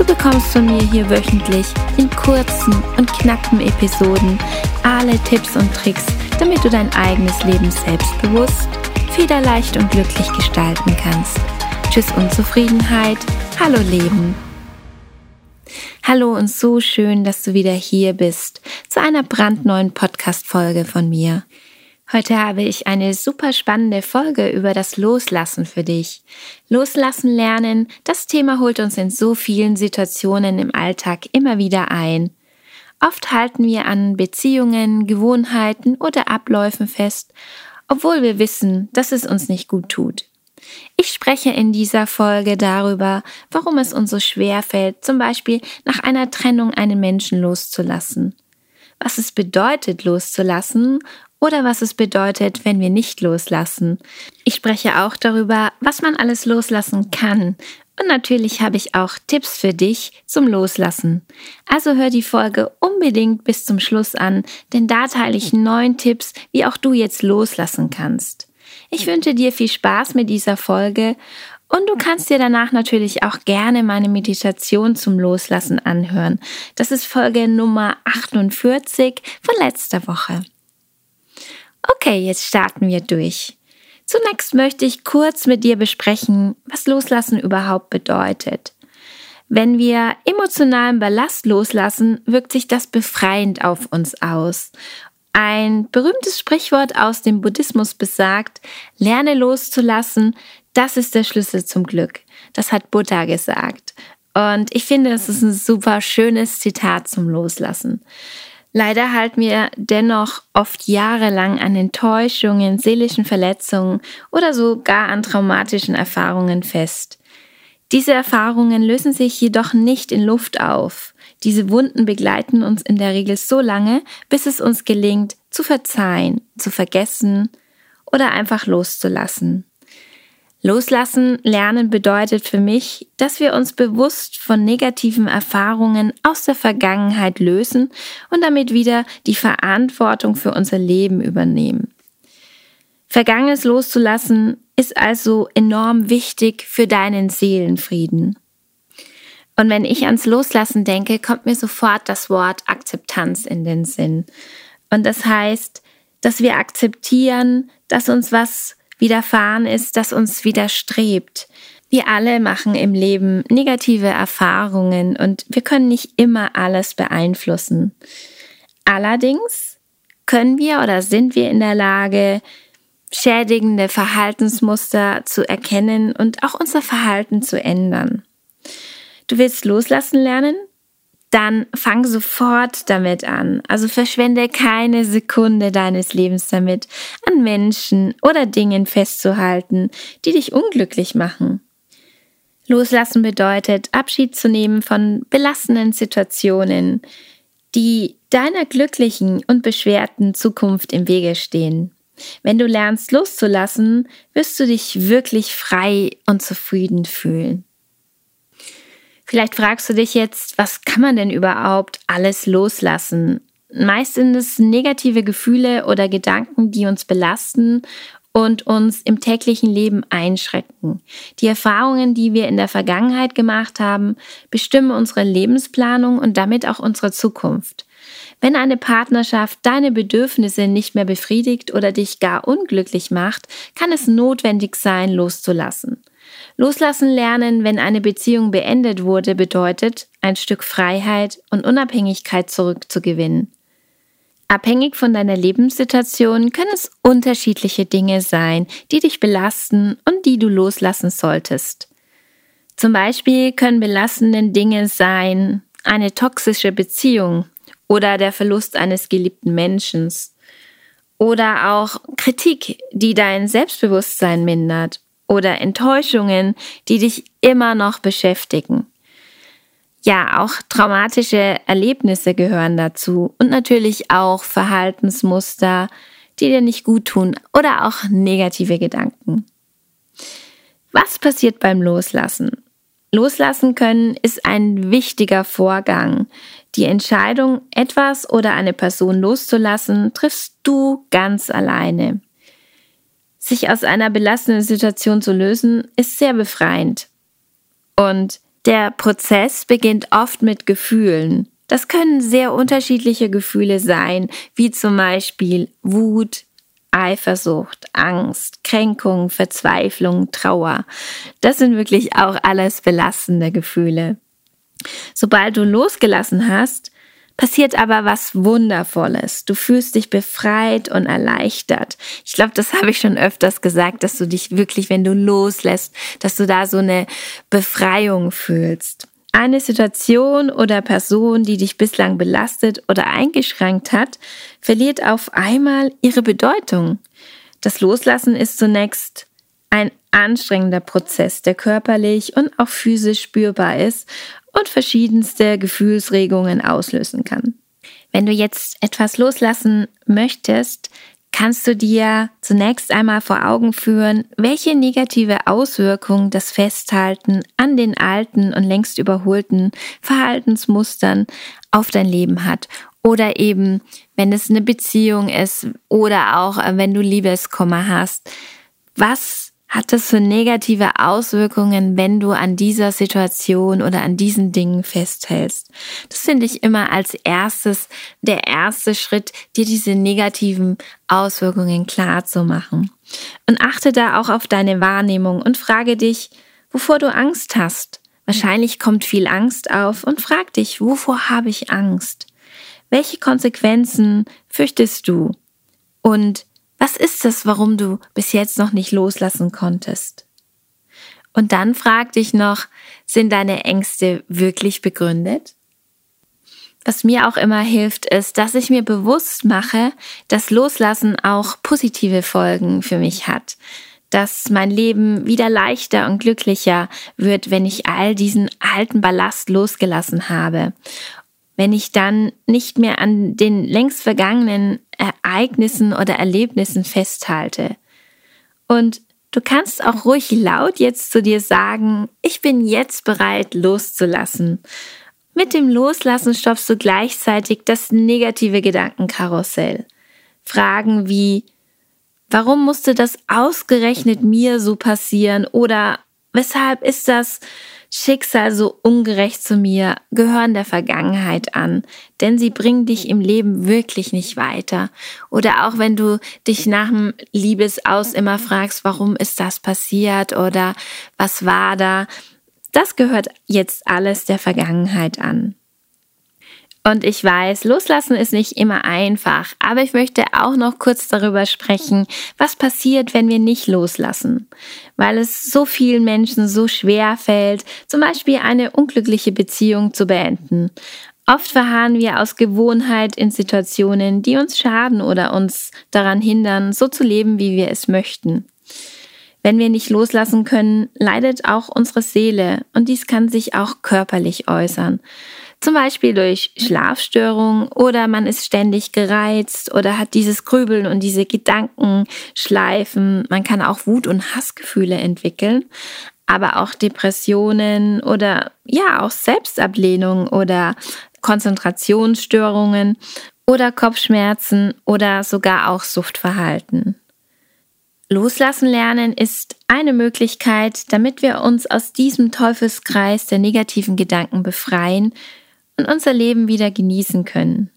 Du bekommst von mir hier wöchentlich in kurzen und knappen Episoden alle Tipps und Tricks, damit du dein eigenes Leben selbstbewusst, federleicht und glücklich gestalten kannst. Tschüss Unzufriedenheit, hallo Leben. Hallo und so schön, dass du wieder hier bist zu einer brandneuen Podcast-Folge von mir. Heute habe ich eine super spannende Folge über das Loslassen für dich. Loslassen lernen, das Thema holt uns in so vielen Situationen im Alltag immer wieder ein. Oft halten wir an Beziehungen, Gewohnheiten oder Abläufen fest, obwohl wir wissen, dass es uns nicht gut tut. Ich spreche in dieser Folge darüber, warum es uns so schwer fällt, zum Beispiel nach einer Trennung einen Menschen loszulassen was es bedeutet, loszulassen oder was es bedeutet, wenn wir nicht loslassen. Ich spreche auch darüber, was man alles loslassen kann. Und natürlich habe ich auch Tipps für dich zum Loslassen. Also hör die Folge unbedingt bis zum Schluss an, denn da teile ich neun Tipps, wie auch du jetzt loslassen kannst. Ich wünsche dir viel Spaß mit dieser Folge und du kannst dir danach natürlich auch gerne meine Meditation zum Loslassen anhören. Das ist Folge Nummer 48 von letzter Woche. Okay, jetzt starten wir durch. Zunächst möchte ich kurz mit dir besprechen, was Loslassen überhaupt bedeutet. Wenn wir emotionalen Ballast loslassen, wirkt sich das befreiend auf uns aus. Ein berühmtes Sprichwort aus dem Buddhismus besagt, lerne loszulassen, das ist der Schlüssel zum Glück. Das hat Buddha gesagt. Und ich finde, es ist ein super schönes Zitat zum Loslassen. Leider halten wir dennoch oft jahrelang an Enttäuschungen, seelischen Verletzungen oder sogar an traumatischen Erfahrungen fest. Diese Erfahrungen lösen sich jedoch nicht in Luft auf. Diese Wunden begleiten uns in der Regel so lange, bis es uns gelingt, zu verzeihen, zu vergessen oder einfach loszulassen. Loslassen lernen bedeutet für mich, dass wir uns bewusst von negativen Erfahrungen aus der Vergangenheit lösen und damit wieder die Verantwortung für unser Leben übernehmen. Vergangenes loszulassen ist also enorm wichtig für deinen Seelenfrieden. Und wenn ich ans Loslassen denke, kommt mir sofort das Wort Akzeptanz in den Sinn. Und das heißt, dass wir akzeptieren, dass uns was widerfahren ist, das uns widerstrebt. Wir alle machen im Leben negative Erfahrungen und wir können nicht immer alles beeinflussen. Allerdings können wir oder sind wir in der Lage, schädigende Verhaltensmuster zu erkennen und auch unser Verhalten zu ändern. Du willst loslassen lernen? Dann fang sofort damit an. Also verschwende keine Sekunde deines Lebens damit, an Menschen oder Dingen festzuhalten, die dich unglücklich machen. Loslassen bedeutet, Abschied zu nehmen von belastenden Situationen, die deiner glücklichen und beschwerten Zukunft im Wege stehen. Wenn du lernst loszulassen, wirst du dich wirklich frei und zufrieden fühlen. Vielleicht fragst du dich jetzt, was kann man denn überhaupt alles loslassen? Meist sind es negative Gefühle oder Gedanken, die uns belasten und uns im täglichen Leben einschrecken. Die Erfahrungen, die wir in der Vergangenheit gemacht haben, bestimmen unsere Lebensplanung und damit auch unsere Zukunft. Wenn eine Partnerschaft deine Bedürfnisse nicht mehr befriedigt oder dich gar unglücklich macht, kann es notwendig sein, loszulassen. Loslassen lernen, wenn eine Beziehung beendet wurde, bedeutet, ein Stück Freiheit und Unabhängigkeit zurückzugewinnen. Abhängig von deiner Lebenssituation können es unterschiedliche Dinge sein, die dich belasten und die du loslassen solltest. Zum Beispiel können belastende Dinge sein eine toxische Beziehung oder der Verlust eines geliebten Menschen oder auch Kritik, die dein Selbstbewusstsein mindert oder Enttäuschungen, die dich immer noch beschäftigen. Ja, auch traumatische Erlebnisse gehören dazu und natürlich auch Verhaltensmuster, die dir nicht gut tun oder auch negative Gedanken. Was passiert beim Loslassen? Loslassen können ist ein wichtiger Vorgang. Die Entscheidung, etwas oder eine Person loszulassen, triffst du ganz alleine. Sich aus einer belastenden Situation zu lösen, ist sehr befreiend. Und der Prozess beginnt oft mit Gefühlen. Das können sehr unterschiedliche Gefühle sein, wie zum Beispiel Wut, Eifersucht, Angst, Kränkung, Verzweiflung, Trauer. Das sind wirklich auch alles belastende Gefühle. Sobald du losgelassen hast, passiert aber was Wundervolles. Du fühlst dich befreit und erleichtert. Ich glaube, das habe ich schon öfters gesagt, dass du dich wirklich, wenn du loslässt, dass du da so eine Befreiung fühlst. Eine Situation oder Person, die dich bislang belastet oder eingeschränkt hat, verliert auf einmal ihre Bedeutung. Das Loslassen ist zunächst ein anstrengender Prozess, der körperlich und auch physisch spürbar ist und verschiedenste Gefühlsregungen auslösen kann. Wenn du jetzt etwas loslassen möchtest, kannst du dir zunächst einmal vor Augen führen, welche negative Auswirkung das Festhalten an den alten und längst überholten Verhaltensmustern auf dein Leben hat. Oder eben, wenn es eine Beziehung ist oder auch äh, wenn du Liebeskummer hast. Was hat das für negative Auswirkungen, wenn du an dieser Situation oder an diesen Dingen festhältst? Das finde ich immer als erstes der erste Schritt, dir diese negativen Auswirkungen klar zu machen. Und achte da auch auf deine Wahrnehmung und frage dich, wovor du Angst hast. Wahrscheinlich kommt viel Angst auf und frag dich, wovor habe ich Angst? Welche Konsequenzen fürchtest du? Und was ist es, warum du bis jetzt noch nicht loslassen konntest? Und dann frag dich noch, sind deine Ängste wirklich begründet? Was mir auch immer hilft, ist, dass ich mir bewusst mache, dass Loslassen auch positive Folgen für mich hat. Dass mein Leben wieder leichter und glücklicher wird, wenn ich all diesen alten Ballast losgelassen habe wenn ich dann nicht mehr an den längst vergangenen Ereignissen oder Erlebnissen festhalte. Und du kannst auch ruhig laut jetzt zu dir sagen, ich bin jetzt bereit loszulassen. Mit dem Loslassen stoppst du gleichzeitig das negative Gedankenkarussell. Fragen wie, warum musste das ausgerechnet mir so passieren oder weshalb ist das Schicksal so ungerecht zu mir gehören der Vergangenheit an, denn sie bringen dich im Leben wirklich nicht weiter. Oder auch wenn du dich nach dem Liebesaus immer fragst, warum ist das passiert oder was war da, das gehört jetzt alles der Vergangenheit an. Und ich weiß, loslassen ist nicht immer einfach, aber ich möchte auch noch kurz darüber sprechen, was passiert, wenn wir nicht loslassen. Weil es so vielen Menschen so schwer fällt, zum Beispiel eine unglückliche Beziehung zu beenden. Oft verharren wir aus Gewohnheit in Situationen, die uns schaden oder uns daran hindern, so zu leben, wie wir es möchten. Wenn wir nicht loslassen können, leidet auch unsere Seele und dies kann sich auch körperlich äußern. Zum Beispiel durch Schlafstörungen oder man ist ständig gereizt oder hat dieses Grübeln und diese Gedankenschleifen. Man kann auch Wut- und Hassgefühle entwickeln, aber auch Depressionen oder ja, auch Selbstablehnung oder Konzentrationsstörungen oder Kopfschmerzen oder sogar auch Suchtverhalten. Loslassen lernen ist eine Möglichkeit, damit wir uns aus diesem Teufelskreis der negativen Gedanken befreien und unser Leben wieder genießen können.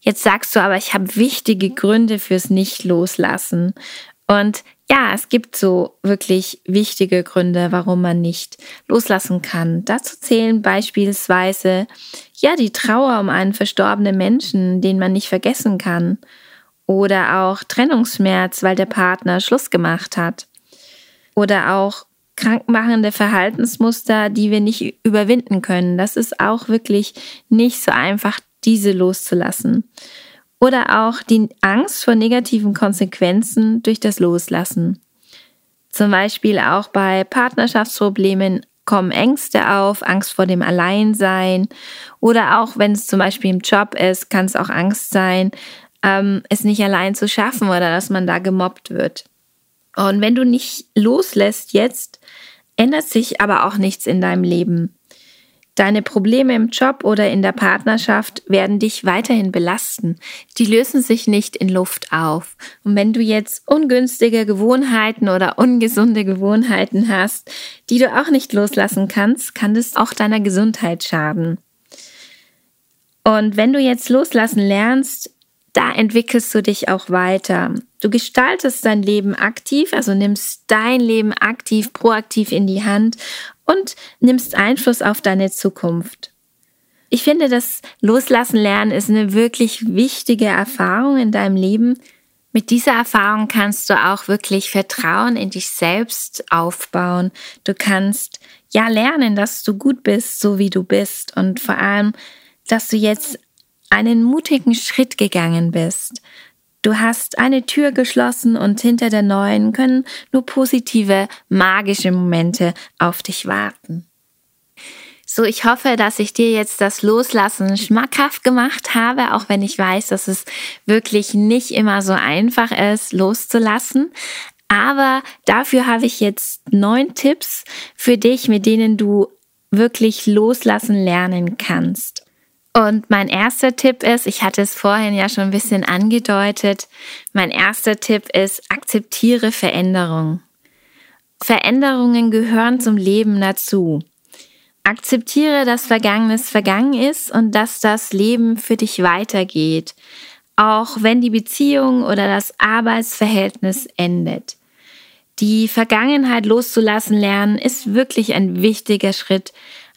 Jetzt sagst du aber, ich habe wichtige Gründe fürs Nicht-Loslassen. Und ja, es gibt so wirklich wichtige Gründe, warum man nicht loslassen kann. Dazu zählen beispielsweise ja die Trauer um einen verstorbenen Menschen, den man nicht vergessen kann. Oder auch Trennungsschmerz, weil der Partner Schluss gemacht hat. Oder auch krankmachende Verhaltensmuster, die wir nicht überwinden können. Das ist auch wirklich nicht so einfach, diese loszulassen. Oder auch die Angst vor negativen Konsequenzen durch das Loslassen. Zum Beispiel auch bei Partnerschaftsproblemen, kommen Ängste auf, Angst vor dem Alleinsein oder auch wenn es zum Beispiel im Job ist, kann es auch Angst sein, ähm, es nicht allein zu schaffen oder dass man da gemobbt wird. Und wenn du nicht loslässt jetzt, ändert sich aber auch nichts in deinem Leben. Deine Probleme im Job oder in der Partnerschaft werden dich weiterhin belasten. Die lösen sich nicht in Luft auf. Und wenn du jetzt ungünstige Gewohnheiten oder ungesunde Gewohnheiten hast, die du auch nicht loslassen kannst, kann das auch deiner Gesundheit schaden. Und wenn du jetzt loslassen lernst, da entwickelst du dich auch weiter. Du gestaltest dein Leben aktiv, also nimmst dein Leben aktiv, proaktiv in die Hand und nimmst Einfluss auf deine Zukunft. Ich finde, das Loslassen lernen ist eine wirklich wichtige Erfahrung in deinem Leben. Mit dieser Erfahrung kannst du auch wirklich Vertrauen in dich selbst aufbauen. Du kannst ja lernen, dass du gut bist, so wie du bist und vor allem, dass du jetzt einen mutigen Schritt gegangen bist. Du hast eine Tür geschlossen und hinter der neuen können nur positive, magische Momente auf dich warten. So, ich hoffe, dass ich dir jetzt das Loslassen schmackhaft gemacht habe, auch wenn ich weiß, dass es wirklich nicht immer so einfach ist, loszulassen. Aber dafür habe ich jetzt neun Tipps für dich, mit denen du wirklich loslassen lernen kannst. Und mein erster Tipp ist, ich hatte es vorhin ja schon ein bisschen angedeutet, mein erster Tipp ist, akzeptiere Veränderung. Veränderungen gehören zum Leben dazu. Akzeptiere, dass Vergangenes vergangen ist und dass das Leben für dich weitergeht, auch wenn die Beziehung oder das Arbeitsverhältnis endet. Die Vergangenheit loszulassen lernen ist wirklich ein wichtiger Schritt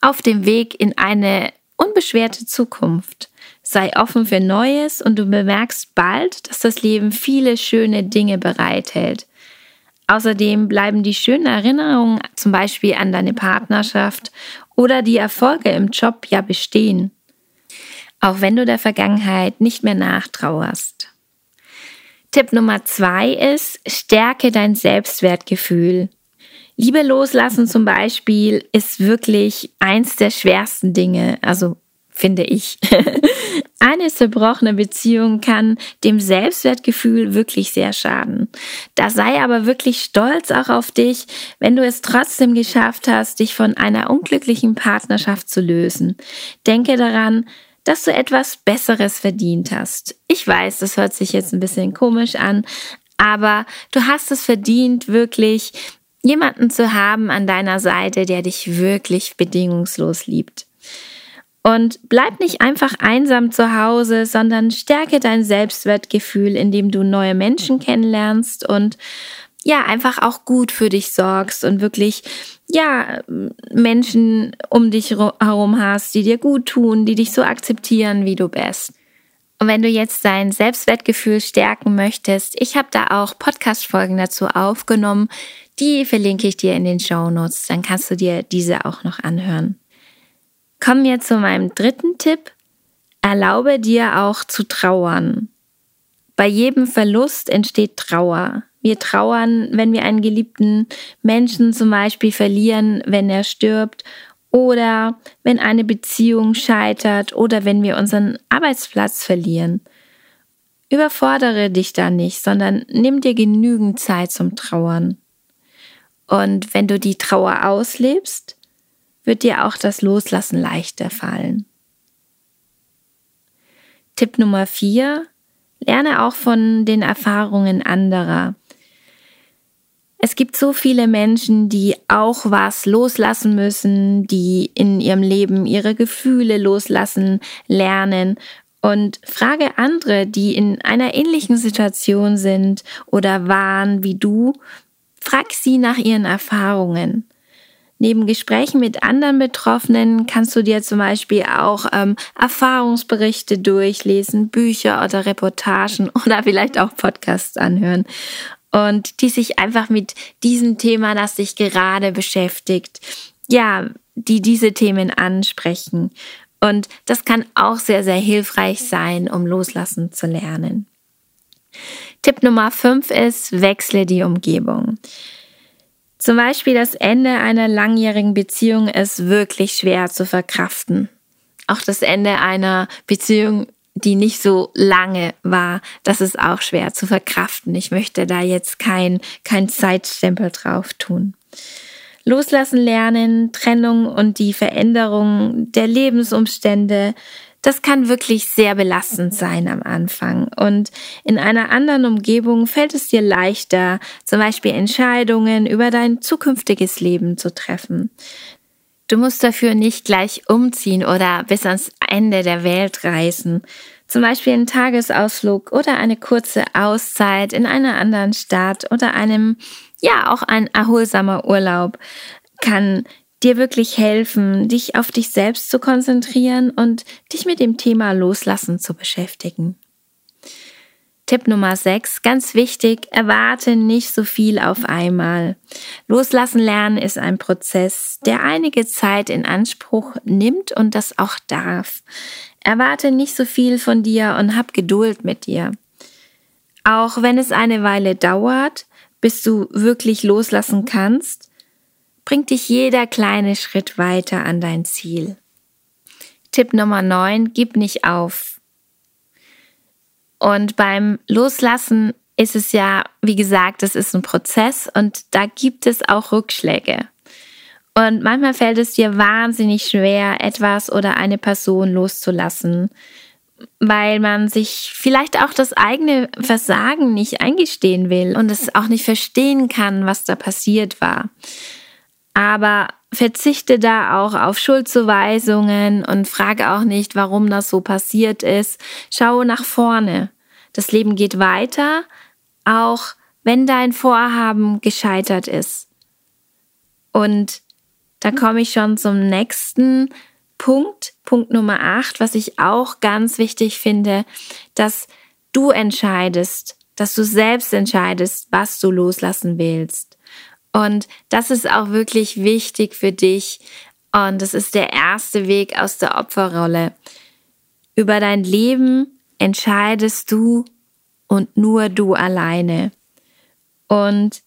auf dem Weg in eine unbeschwerte Zukunft. Sei offen für Neues und du bemerkst bald, dass das Leben viele schöne Dinge bereithält. Außerdem bleiben die schönen Erinnerungen zum Beispiel an deine Partnerschaft oder die Erfolge im Job ja bestehen. Auch wenn du der Vergangenheit nicht mehr nachtrauerst. Tipp Nummer zwei ist, stärke dein Selbstwertgefühl. Liebe loslassen zum Beispiel ist wirklich eins der schwersten Dinge, also finde ich. Eine zerbrochene Beziehung kann dem Selbstwertgefühl wirklich sehr schaden. Da sei aber wirklich stolz auch auf dich, wenn du es trotzdem geschafft hast, dich von einer unglücklichen Partnerschaft zu lösen. Denke daran, dass du etwas Besseres verdient hast. Ich weiß, das hört sich jetzt ein bisschen komisch an, aber du hast es verdient, wirklich jemanden zu haben an deiner Seite, der dich wirklich bedingungslos liebt. Und bleib nicht einfach einsam zu Hause, sondern stärke dein Selbstwertgefühl, indem du neue Menschen kennenlernst und ja, einfach auch gut für dich sorgst und wirklich, ja, Menschen um dich herum hast, die dir gut tun, die dich so akzeptieren, wie du bist. Und wenn du jetzt dein Selbstwertgefühl stärken möchtest, ich habe da auch Podcast-Folgen dazu aufgenommen, die verlinke ich dir in den Show Notes, dann kannst du dir diese auch noch anhören. Kommen wir zu meinem dritten Tipp. Erlaube dir auch zu trauern. Bei jedem Verlust entsteht Trauer. Wir trauern, wenn wir einen geliebten Menschen zum Beispiel verlieren, wenn er stirbt oder wenn eine Beziehung scheitert oder wenn wir unseren Arbeitsplatz verlieren. Überfordere dich da nicht, sondern nimm dir genügend Zeit zum Trauern. Und wenn du die Trauer auslebst, wird dir auch das Loslassen leichter fallen. Tipp Nummer vier: Lerne auch von den Erfahrungen anderer. Es gibt so viele Menschen, die auch was loslassen müssen, die in ihrem Leben ihre Gefühle loslassen lernen. Und frage andere, die in einer ähnlichen Situation sind oder waren wie du, Frag sie nach ihren Erfahrungen. Neben Gesprächen mit anderen Betroffenen kannst du dir zum Beispiel auch ähm, Erfahrungsberichte durchlesen, Bücher oder Reportagen oder vielleicht auch Podcasts anhören und die sich einfach mit diesem Thema, das dich gerade beschäftigt, ja, die diese Themen ansprechen. Und das kann auch sehr, sehr hilfreich sein, um loslassen zu lernen. Tipp Nummer 5 ist, wechsle die Umgebung. Zum Beispiel das Ende einer langjährigen Beziehung ist wirklich schwer zu verkraften. Auch das Ende einer Beziehung, die nicht so lange war, das ist auch schwer zu verkraften. Ich möchte da jetzt kein, kein Zeitstempel drauf tun. Loslassen lernen, Trennung und die Veränderung der Lebensumstände, das kann wirklich sehr belastend sein am Anfang. Und in einer anderen Umgebung fällt es dir leichter, zum Beispiel Entscheidungen über dein zukünftiges Leben zu treffen. Du musst dafür nicht gleich umziehen oder bis ans Ende der Welt reisen. Zum Beispiel einen Tagesausflug oder eine kurze Auszeit in einer anderen Stadt oder einem, ja, auch ein erholsamer Urlaub kann dir wirklich helfen, dich auf dich selbst zu konzentrieren und dich mit dem Thema Loslassen zu beschäftigen. Tipp Nummer 6, ganz wichtig, erwarte nicht so viel auf einmal. Loslassen lernen ist ein Prozess, der einige Zeit in Anspruch nimmt und das auch darf. Erwarte nicht so viel von dir und hab Geduld mit dir. Auch wenn es eine Weile dauert, bis du wirklich loslassen kannst, bringt dich jeder kleine Schritt weiter an dein Ziel. Tipp Nummer 9, gib nicht auf. Und beim Loslassen ist es ja, wie gesagt, es ist ein Prozess und da gibt es auch Rückschläge. Und manchmal fällt es dir wahnsinnig schwer, etwas oder eine Person loszulassen, weil man sich vielleicht auch das eigene Versagen nicht eingestehen will und es auch nicht verstehen kann, was da passiert war. Aber verzichte da auch auf Schuldzuweisungen und frage auch nicht, warum das so passiert ist. Schaue nach vorne. Das Leben geht weiter, auch wenn dein Vorhaben gescheitert ist. Und da komme ich schon zum nächsten Punkt, Punkt Nummer 8, was ich auch ganz wichtig finde, dass du entscheidest, dass du selbst entscheidest, was du loslassen willst. Und das ist auch wirklich wichtig für dich. Und das ist der erste Weg aus der Opferrolle. Über dein Leben entscheidest du und nur du alleine. Und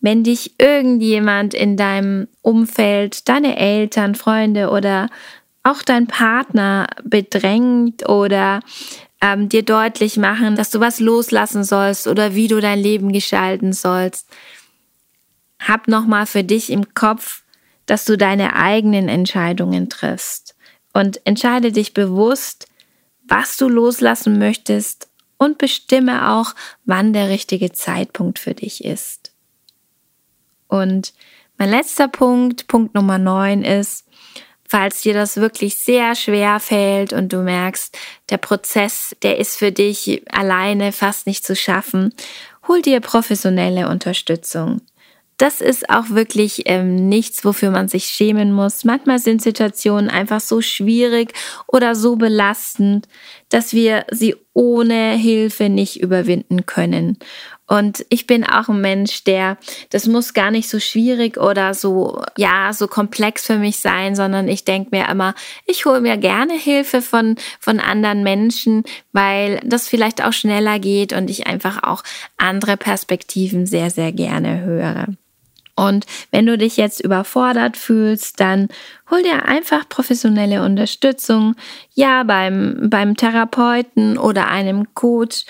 wenn dich irgendjemand in deinem Umfeld, deine Eltern, Freunde oder auch dein Partner bedrängt oder ähm, dir deutlich machen, dass du was loslassen sollst oder wie du dein Leben gestalten sollst, hab nochmal für dich im Kopf, dass du deine eigenen Entscheidungen triffst und entscheide dich bewusst, was du loslassen möchtest und bestimme auch, wann der richtige Zeitpunkt für dich ist. Und mein letzter Punkt, Punkt Nummer neun ist, falls dir das wirklich sehr schwer fällt und du merkst, der Prozess, der ist für dich alleine fast nicht zu schaffen, hol dir professionelle Unterstützung das ist auch wirklich ähm, nichts, wofür man sich schämen muss. Manchmal sind Situationen einfach so schwierig oder so belastend, dass wir sie ohne Hilfe nicht überwinden können. Und ich bin auch ein Mensch, der, das muss gar nicht so schwierig oder so, ja, so komplex für mich sein, sondern ich denke mir immer, ich hole mir gerne Hilfe von, von anderen Menschen, weil das vielleicht auch schneller geht und ich einfach auch andere Perspektiven sehr, sehr gerne höre. Und wenn du dich jetzt überfordert fühlst, dann hol dir einfach professionelle Unterstützung, ja, beim, beim Therapeuten oder einem Coach.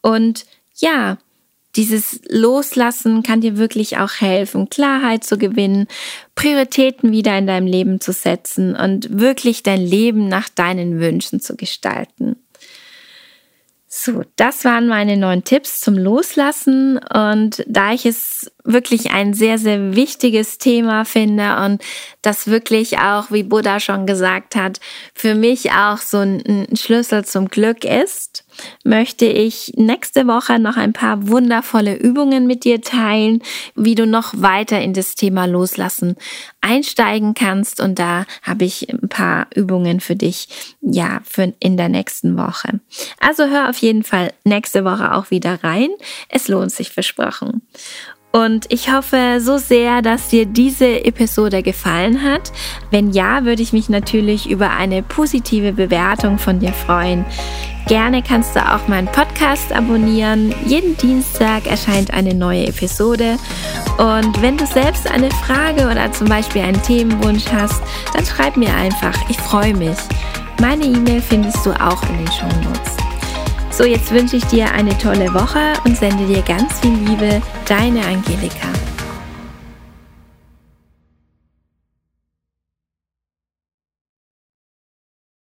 Und ja, dieses Loslassen kann dir wirklich auch helfen, Klarheit zu gewinnen, Prioritäten wieder in deinem Leben zu setzen und wirklich dein Leben nach deinen Wünschen zu gestalten. So, das waren meine neun Tipps zum Loslassen. Und da ich es wirklich ein sehr, sehr wichtiges Thema finde und das wirklich auch, wie Buddha schon gesagt hat, für mich auch so ein Schlüssel zum Glück ist, möchte ich nächste Woche noch ein paar wundervolle Übungen mit dir teilen, wie du noch weiter in das Thema Loslassen einsteigen kannst. Und da habe ich ein paar Übungen für dich, ja, für in der nächsten Woche. Also hör auf jeden Fall nächste Woche auch wieder rein. Es lohnt sich versprochen. Und ich hoffe so sehr, dass dir diese Episode gefallen hat. Wenn ja, würde ich mich natürlich über eine positive Bewertung von dir freuen. Gerne kannst du auch meinen Podcast abonnieren. Jeden Dienstag erscheint eine neue Episode. Und wenn du selbst eine Frage oder zum Beispiel einen Themenwunsch hast, dann schreib mir einfach. Ich freue mich. Meine E-Mail findest du auch in den Show Notes. So, jetzt wünsche ich dir eine tolle Woche und sende dir ganz viel Liebe. Deine Angelika.